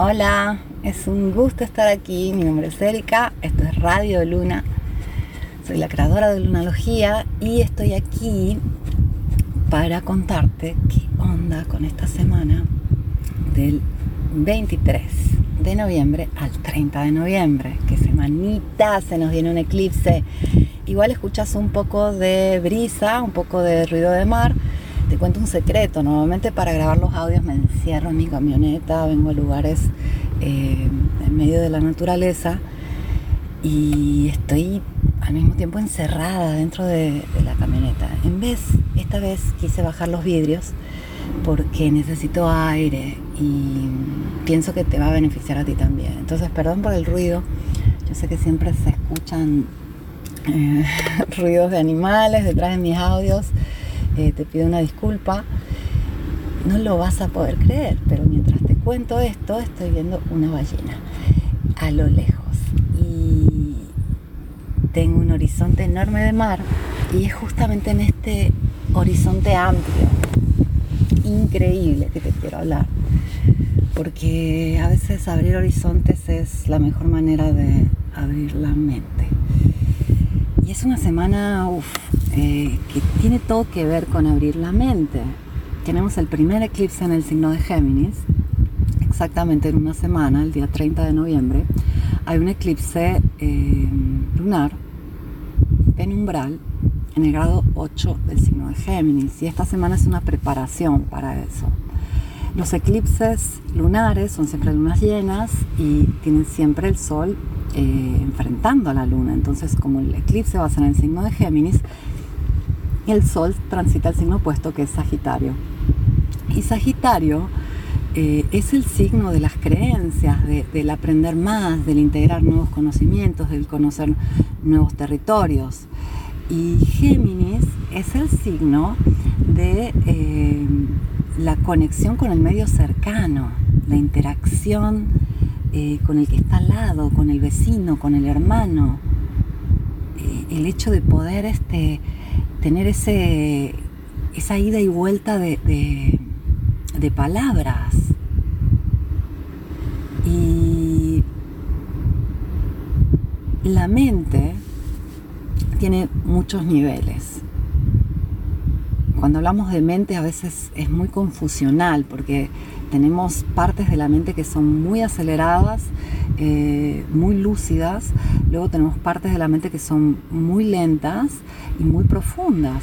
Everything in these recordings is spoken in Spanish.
Hola, es un gusto estar aquí. Mi nombre es Erika, esto es Radio Luna. Soy la creadora de Lunalogía y estoy aquí para contarte qué onda con esta semana del 23 de noviembre al 30 de noviembre. Qué semanita, se nos viene un eclipse. Igual escuchas un poco de brisa, un poco de ruido de mar te cuento un secreto, normalmente para grabar los audios me encierro en mi camioneta, vengo a lugares eh, en medio de la naturaleza y estoy al mismo tiempo encerrada dentro de, la camioneta. En vez, esta vez quise bajar los vidrios porque necesito aire y pienso que te va a beneficiar a ti también. Entonces, perdón por el ruido. Yo sé que siempre se escuchan eh, ruidos de animales detrás de mis audios te pido una disculpa. No lo vas a poder creer, pero mientras te cuento esto, estoy viendo una ballena a lo lejos. Y tengo un horizonte enorme de mar y es justamente en este horizonte amplio, increíble que te quiero hablar. Porque a veces abrir horizontes es la mejor manera de abrir la mente. Y es una semana que tiene todo que ver con abrir la mente. Tenemos el primer eclipse en el signo de Géminis, exactamente en una semana, el día 30 de noviembre. Hay un eclipse eh, lunar penumbral en el grado 8 del signo de Géminis y esta semana es una preparación para eso. Los eclipses lunares son siempre lunas llenas y tienen siempre el sol eh, enfrentando a la luna. Entonces, como el eclipse va a ser en el signo de Géminis, el sol transita el signo opuesto que es Sagitario. Y Sagitario eh, es el signo de las creencias, del aprender más, del integrar nuevos conocimientos, del conocer nuevos territorios. Y Géminis es el signo de eh, la conexión con el medio cercano, la interacción eh, con el que está al lado, con el vecino, con el hermano. El hecho de poder este, tener ese, esa ida y vuelta de, de palabras. Y la mente tiene muchos niveles. Cuando hablamos de mente a veces es muy confusional porque tenemos partes de la mente que son muy aceleradas, eh, muy lúcidas, luego tenemos partes de la mente que son muy lentas y muy profundas.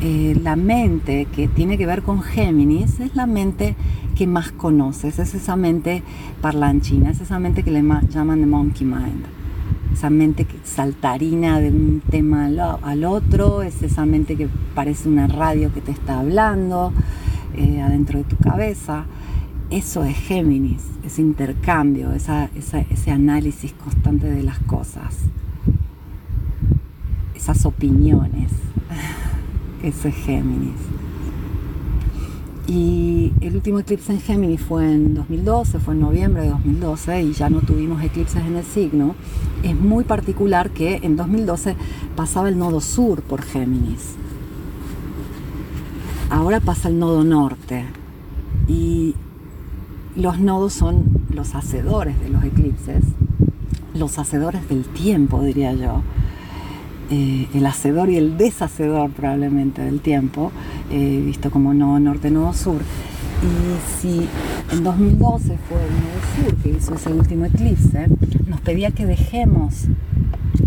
Eh, la mente que tiene que ver con Géminis es la mente que más conoces, es esa mente parlanchina, es esa mente que le llaman de monkey mind esa mente que saltarina de un tema al, otro, es esa mente que parece una radio que te está hablando eh, adentro de tu cabeza. Eso es Géminis, ese intercambio, ese análisis constante de las cosas, esas opiniones. Eso es Géminis. Y el último eclipse en Géminis fue en 2012, fue en noviembre de 2012 y ya no tuvimos eclipses en el signo. Es muy particular que en 2012 pasaba el nodo sur por Géminis. Ahora pasa el nodo norte y los nodos son los hacedores de los eclipses, los hacedores del tiempo, diría yo. Eh, el hacedor y el deshacedor probablemente del tiempo, eh, visto como nodo norte, nodo sur. Y si en 2012 fue el nodo sur que hizo ese último eclipse, nos pedía que dejemos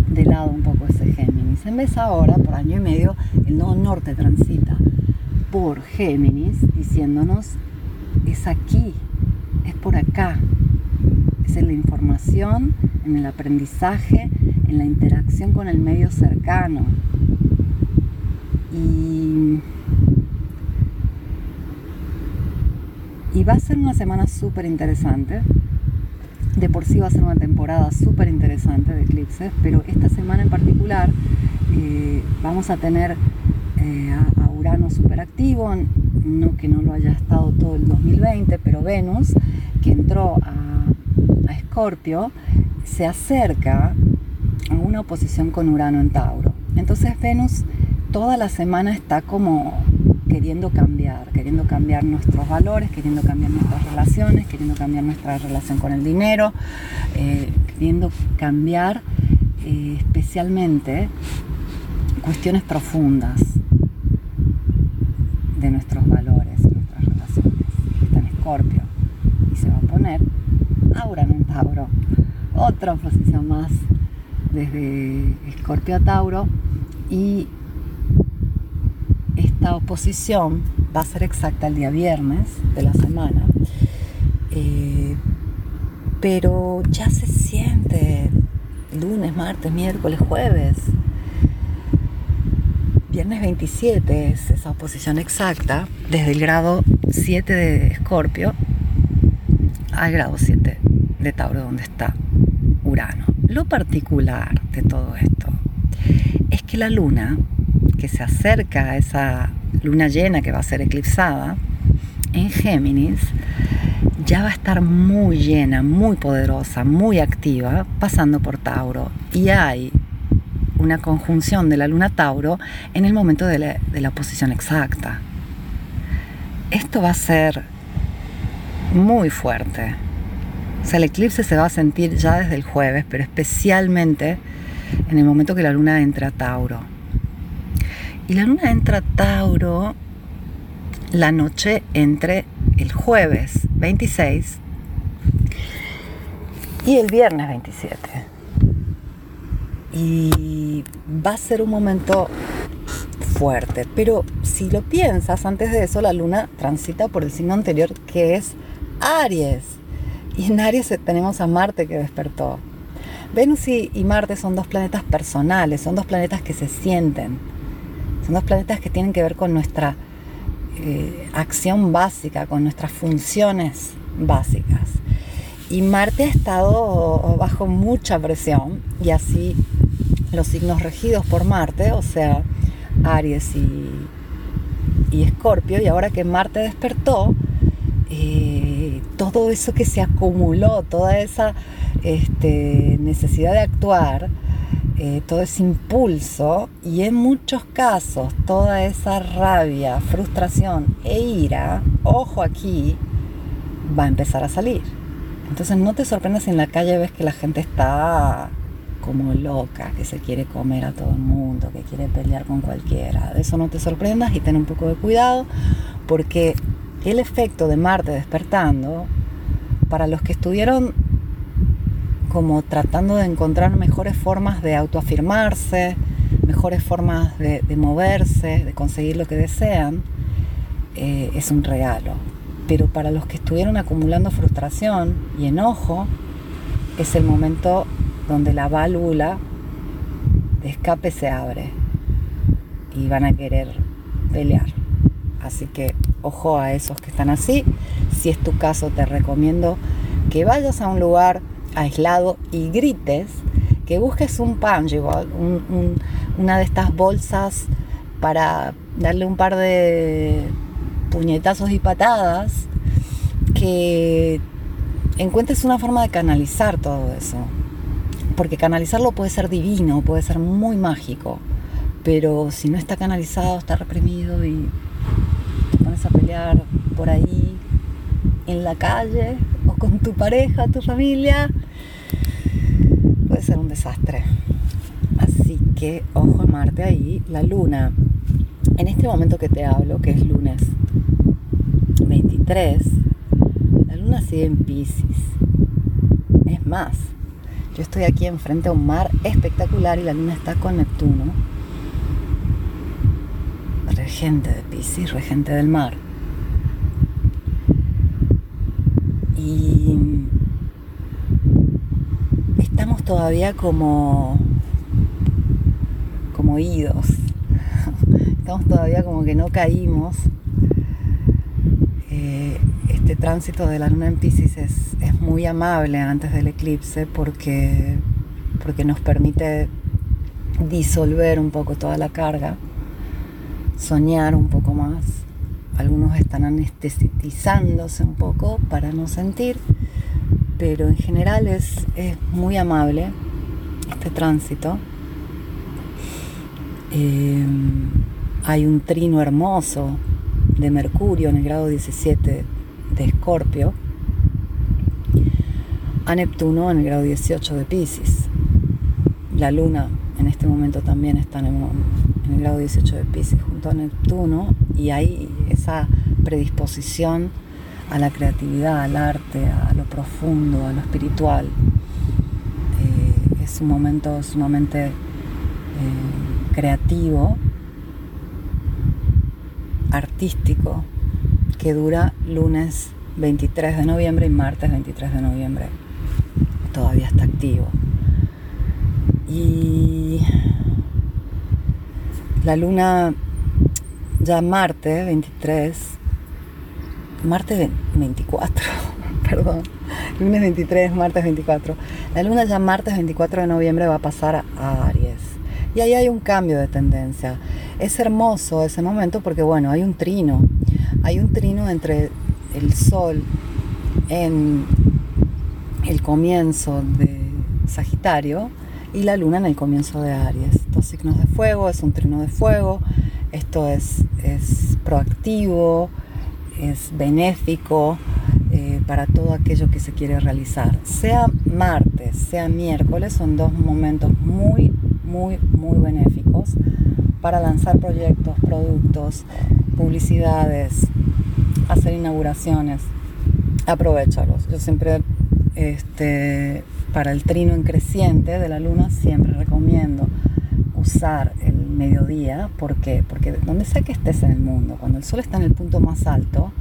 de lado un poco ese Géminis. En vez ahora, por año y medio, el nodo norte transita por Géminis diciéndonos, es aquí, es por acá, es en la información, en el aprendizaje, en la interacción con el medio cercano. Y, va a ser una semana súper interesante. De por sí va a ser una temporada súper interesante de eclipses, pero esta semana en particular eh, vamos a tener eh, a, Urano súper activo, no que no lo haya estado todo el 2020, pero Venus, entró a, a Escorpio, se acerca en una oposición con Urano en Tauro. Entonces Venus toda la semana está como queriendo cambiar, queriendo cambiar nuestros valores, queriendo cambiar nuestras relaciones, queriendo cambiar nuestra relación con el dinero, eh, queriendo cambiar eh, especialmente cuestiones profundas de nuestros valores, nuestras relaciones. Está en Escorpio a poner ahora en Tauro, otra oposición más desde Escorpio a Tauro. Y esta oposición va a ser exacta el día viernes de la semana, eh, pero ya se siente lunes, martes, miércoles, jueves. Viernes 27 es esa oposición exacta desde el grado 7 de Escorpio al grado 7 de Tauro donde está Urano. Lo particular de todo esto es que la luna que se acerca a esa luna llena que va a ser eclipsada en Géminis, ya va a estar muy llena, muy poderosa, muy activa, pasando por Tauro. Y hay una conjunción de la luna Tauro en el momento de la, de la posición exacta. Esto va a ser muy fuerte. O sea, el eclipse se va a sentir ya desde el jueves, pero especialmente en el momento que la luna entra a Tauro. Y la luna entra a Tauro la noche entre el jueves 26 y el viernes 27. Y va a ser un momento fuerte, pero si lo piensas, antes de eso la luna transita por el signo anterior que es Aries. Y en Aries tenemos a Marte que despertó. Venus y, Marte son dos planetas personales, son dos planetas que se sienten, son dos planetas que tienen que ver con nuestra eh, acción básica, con nuestras funciones básicas. Y Marte ha estado bajo mucha presión y así los signos regidos por Marte, o sea, Aries y, y Escorpio, y ahora que Marte despertó, eh, todo eso que se acumuló, toda esa este, necesidad de actuar, eh, todo ese impulso y en muchos casos toda esa rabia, frustración e ira, ojo aquí, va a empezar a salir. Entonces no te sorprendas si en la calle ves que la gente está como loca, que se quiere comer a todo el mundo, que quiere pelear con cualquiera. Eso no te sorprendas y ten un poco de cuidado porque el efecto de Marte despertando, para los que estuvieron como tratando de encontrar mejores formas de autoafirmarse, mejores formas de, moverse, de conseguir lo que desean, eh, es un regalo. Pero para los que estuvieron acumulando frustración y enojo, es el momento donde la válvula de escape se abre y van a querer pelear. Así que ojo a esos que están así. Si es tu caso, te recomiendo que vayas a un lugar aislado y grites, que busques un punchable, una de estas bolsas para darle un par de puñetazos y patadas, que encuentres una forma de canalizar todo eso. Porque canalizarlo puede ser divino, puede ser muy mágico, pero si no está canalizado, está reprimido y por ahí en la calle o con tu pareja, tu familia, puede ser un desastre. Así que ojo a Marte ahí, la luna. En este momento que te hablo, que es lunes 23, la luna sigue en Pisces. Es más, yo estoy aquí enfrente a un mar espectacular y la luna está con Neptuno, regente de Pisces, regente del mar. Y estamos todavía como, como idos. Estamos todavía como que no caímos. Eh, este tránsito de la luna en Pisces es, es, muy amable antes del eclipse porque, porque nos permite disolver un poco toda la carga, soñar un poco más algunos están anestetizándose un poco para no sentir, pero en general es, muy amable este tránsito. Eh, hay un trino hermoso de Mercurio en el grado 17 de Escorpio a Neptuno en el grado 18 de Pisces. La luna en este momento también está en el, grado 18 de Pisces junto a Neptuno y hay esa predisposición a la creatividad, al arte, a lo profundo, a lo espiritual. Eh, es un momento sumamente eh, creativo, artístico, que dura lunes 23 de noviembre y martes 23 de noviembre. Todavía está activo. Y la luna ya martes 23, martes 24, perdón, lunes 23, martes 24. La luna ya martes 24 de noviembre va a pasar a Aries. Y ahí hay un cambio de tendencia. Es hermoso ese momento porque, bueno, hay un trino. Hay un trino entre el Sol en el comienzo de Sagitario y la luna en el comienzo de Aries. Dos signos de fuego, es un trino de fuego, esto es, es proactivo, es benéfico eh, para todo aquello que se quiere realizar. Sea martes, sea miércoles, son dos momentos muy, muy, muy benéficos para lanzar proyectos, productos, publicidades, hacer inauguraciones. Aprovechalos. Yo siempre este, para el trino en creciente de la luna siempre recomiendo usar el mediodía. ¿Por qué? Porque donde sea que estés en el mundo, cuando el sol está en el punto más alto,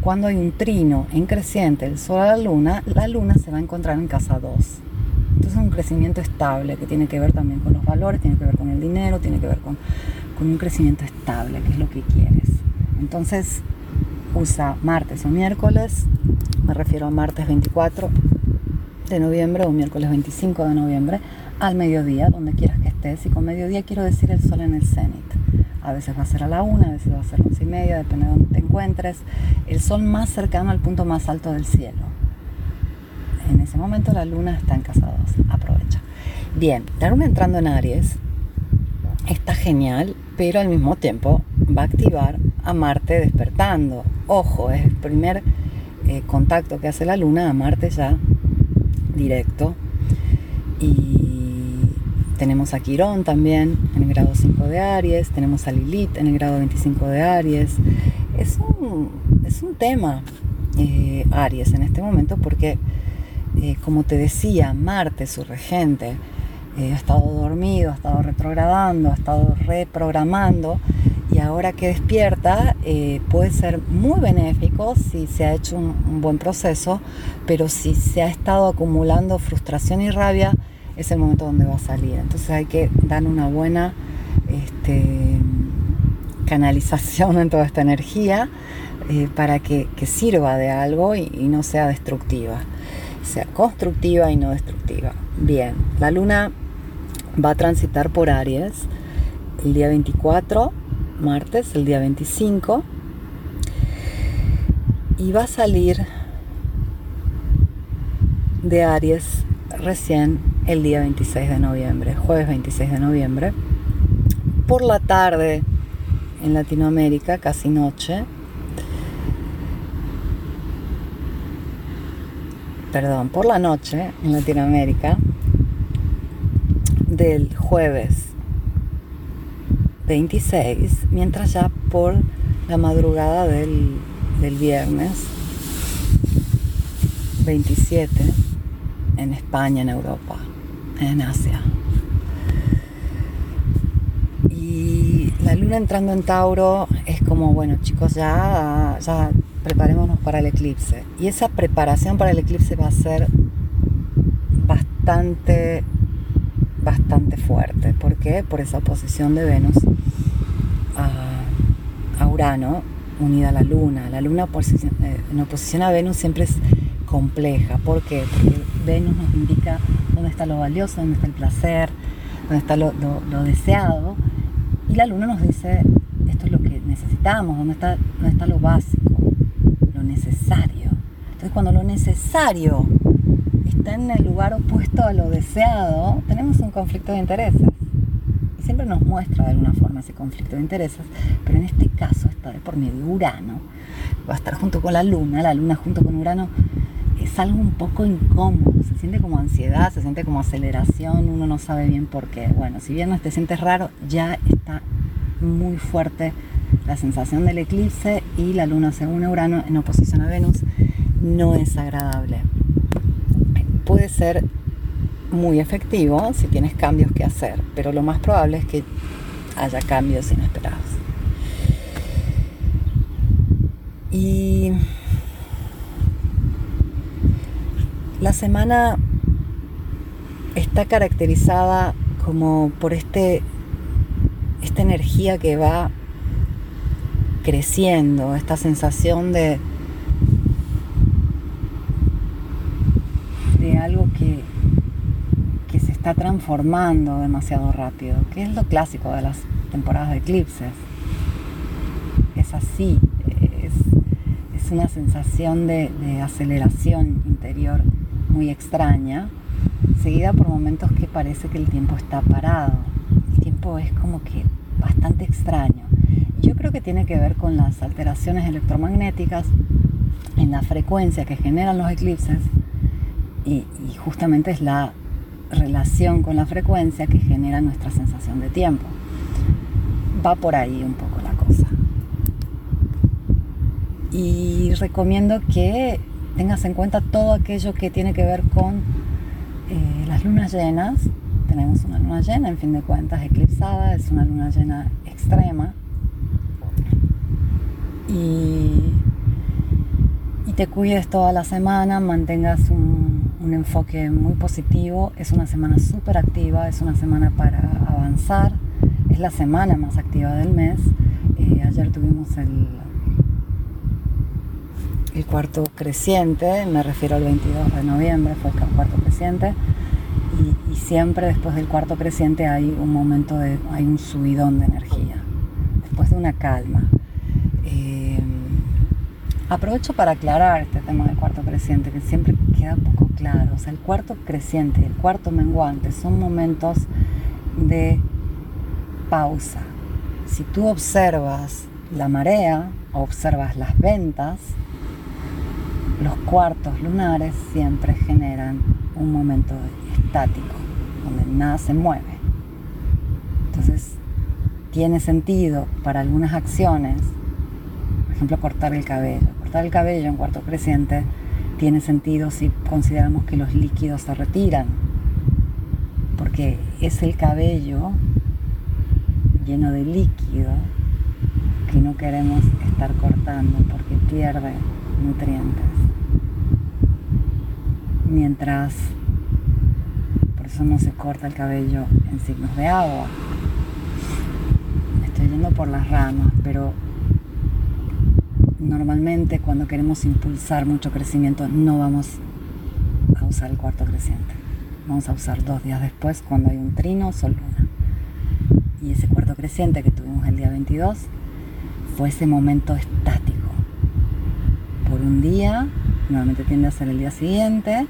cuando hay un trino en creciente del sol a la luna, la luna se va a encontrar en casa 2. Entonces es un crecimiento estable que tiene que ver también con los valores, tiene que ver con el dinero, tiene que ver con, con un crecimiento estable, que es lo que quieres. Entonces usa martes o miércoles, me refiero a martes 24 de noviembre o miércoles 25 de noviembre al mediodía, donde quieras que Y con mediodía quiero decir el sol en el cenit. A veces va a ser a la una, a veces va a ser a once y media, depende de dónde te encuentres. El sol más cercano al punto más alto del cielo. En ese momento la luna está en casa 2. Aprovecha. Bien, la luna entrando en Aries está genial, pero al mismo tiempo va a activar a Marte despertando. Ojo, es el primer eh, contacto que hace la luna a Marte ya directo. Y tenemos a Quirón también en el grado 5 de Aries, tenemos a Lilith en el grado 25 de Aries. Es un, es un tema eh, Aries en este momento porque, eh, como te decía, Marte, su regente, eh, ha estado dormido, ha estado retrogradando, ha estado reprogramando y ahora que despierta eh, puede ser muy benéfico si se ha hecho un, buen proceso, pero si se ha estado acumulando frustración y rabia, es el momento donde va a salir. Entonces hay que dar una buena este, canalización en toda esta energía eh, para que, sirva de algo y, y no sea destructiva, sea constructiva y no destructiva. Bien, la luna va a transitar por Aries el día 24 martes, el día 25, y va a salir de Aries recién el día 26 de noviembre, jueves 26 de noviembre, por la tarde en Latinoamérica, casi noche, perdón, por la noche en Latinoamérica, del jueves 26, mientras ya por la madrugada del, viernes 27 en España, en Europa, en Asia. Y la luna entrando en Tauro es como, bueno chicos, ya, ya preparémonos para el eclipse. Y esa preparación para el eclipse va a ser bastante bastante fuerte. ¿Por qué? Por esa oposición de Venus a, Urano unida a la Luna. La Luna eh, en oposición a Venus siempre es compleja. ¿Por qué? Porque Venus nos indica dónde está lo valioso, dónde está el placer, dónde está lo, deseado. Y la Luna nos dice, esto es lo que necesitamos, dónde está, dónde está lo básico, lo necesario. Entonces cuando lo necesario está en el lugar opuesto a lo deseado, tenemos un conflicto de intereses. y siempre nos muestra de alguna forma ese conflicto de intereses, pero en este caso está de por medio Urano, va a estar junto con la Luna, la Luna junto con Urano es algo un poco incómodo, se siente como ansiedad, se siente como aceleración, uno no sabe bien por qué. Bueno, si bien no te sientes raro, ya está muy fuerte la sensación del eclipse y la luna según Urano en oposición a Venus no es agradable. Puede ser muy efectivo si tienes cambios que hacer, pero lo más probable es que haya cambios inesperados. Y la semana está caracterizada como por este, esta energía que va creciendo, esta sensación de, de algo que, que se está transformando demasiado rápido, que es lo clásico de las temporadas de eclipses. Es así, es, una sensación de, de aceleración interior muy extraña, seguida por momentos que parece que el tiempo está parado. El tiempo es como que bastante extraño. Yo creo que tiene que ver con las alteraciones electromagnéticas en la frecuencia que generan los eclipses y, justamente es la relación con la frecuencia que genera nuestra sensación de tiempo. Va por ahí un poco la cosa. Y recomiendo que tengas en cuenta todo aquello que tiene que ver con eh, las lunas llenas. Tenemos una luna llena, en fin de cuentas, eclipsada, es una luna llena extrema y, te cuides toda la semana, mantengas un, enfoque muy positivo. Es una semana súper activa, es una semana para avanzar, es la semana más activa del mes. Eh, ayer tuvimos el, el cuarto creciente, me refiero al 22 de noviembre, fue el cuarto creciente. Y, y, siempre después del cuarto creciente hay un momento de, hay un subidón de energía, después de una calma. Aprovecho para aclarar este tema del cuarto creciente, que siempre queda poco claro. O sea, el cuarto creciente y el cuarto menguante son momentos de pausa. Si tú observas la marea, observas las ventas, los cuartos lunares siempre generan un momento estático, donde nada se mueve. Entonces, tiene sentido para algunas acciones, por ejemplo, cortar el cabello cortar el cabello en cuarto creciente tiene sentido si consideramos que los líquidos se retiran, porque es el cabello lleno de líquido que no queremos estar cortando porque pierde nutrientes. Mientras, por eso no se corta el cabello en signos de agua. estoy yendo por las ramas, pero normalmente cuando queremos impulsar mucho crecimiento no vamos a usar el cuarto creciente. Vamos a usar dos días después cuando hay un trino o sol luna. Y ese cuarto creciente que tuvimos el día 22 fue ese momento estático. Por un día, normalmente tiende a ser el día siguiente,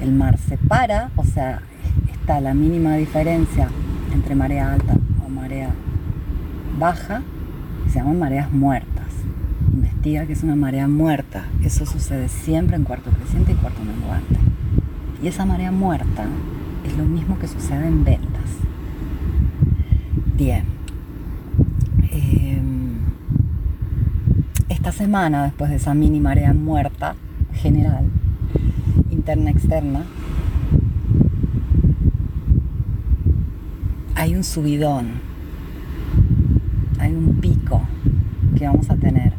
el mar se para, o sea, está la mínima diferencia entre marea alta o marea baja, se llaman mareas muertas investiga que es una marea muerta. Eso sucede siempre en cuarto creciente y cuarto menguante. Y esa marea muerta es lo mismo que sucede en ventas. Bien. Em, esta semana, después de esa mini marea muerta general, interna, externa, hay un subidón, hay un pico que vamos a tener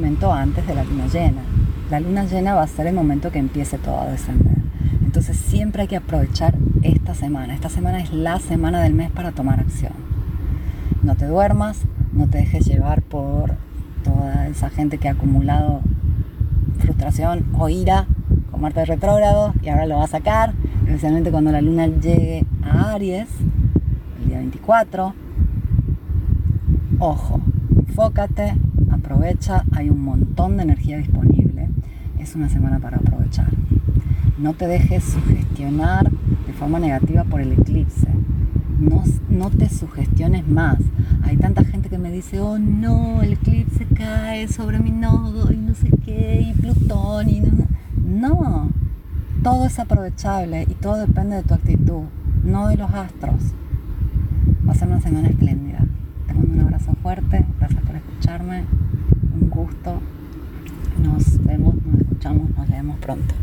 momento antes de la luna llena. La luna llena va a ser el momento que empiece todo a descender. Entonces siempre hay que aprovechar esta semana. Esta semana es la semana del mes para tomar acción. No te duermas, no te dejes llevar por toda esa gente que ha acumulado frustración o ira con Marte retrógrado y ahora lo va a sacar, especialmente cuando la luna llegue a Aries, el día 24. Ojo, enfócate, aprovecha, hay un montón de energía disponible, es una semana para aprovechar. No te dejes sugestionar de forma negativa por el eclipse. no, no te sugestiones más. Hay tanta gente que me dice, oh no, el eclipse cae sobre mi nodo y no sé qué, y Plutón y no. No, todo es aprovechable y todo depende de tu actitud, no de los astros. Va a ser una semana espléndida. Te mando un abrazo fuerte, gracias por escucharme, un gusto. Nos vemos, nos escuchamos, nos leemos pronto.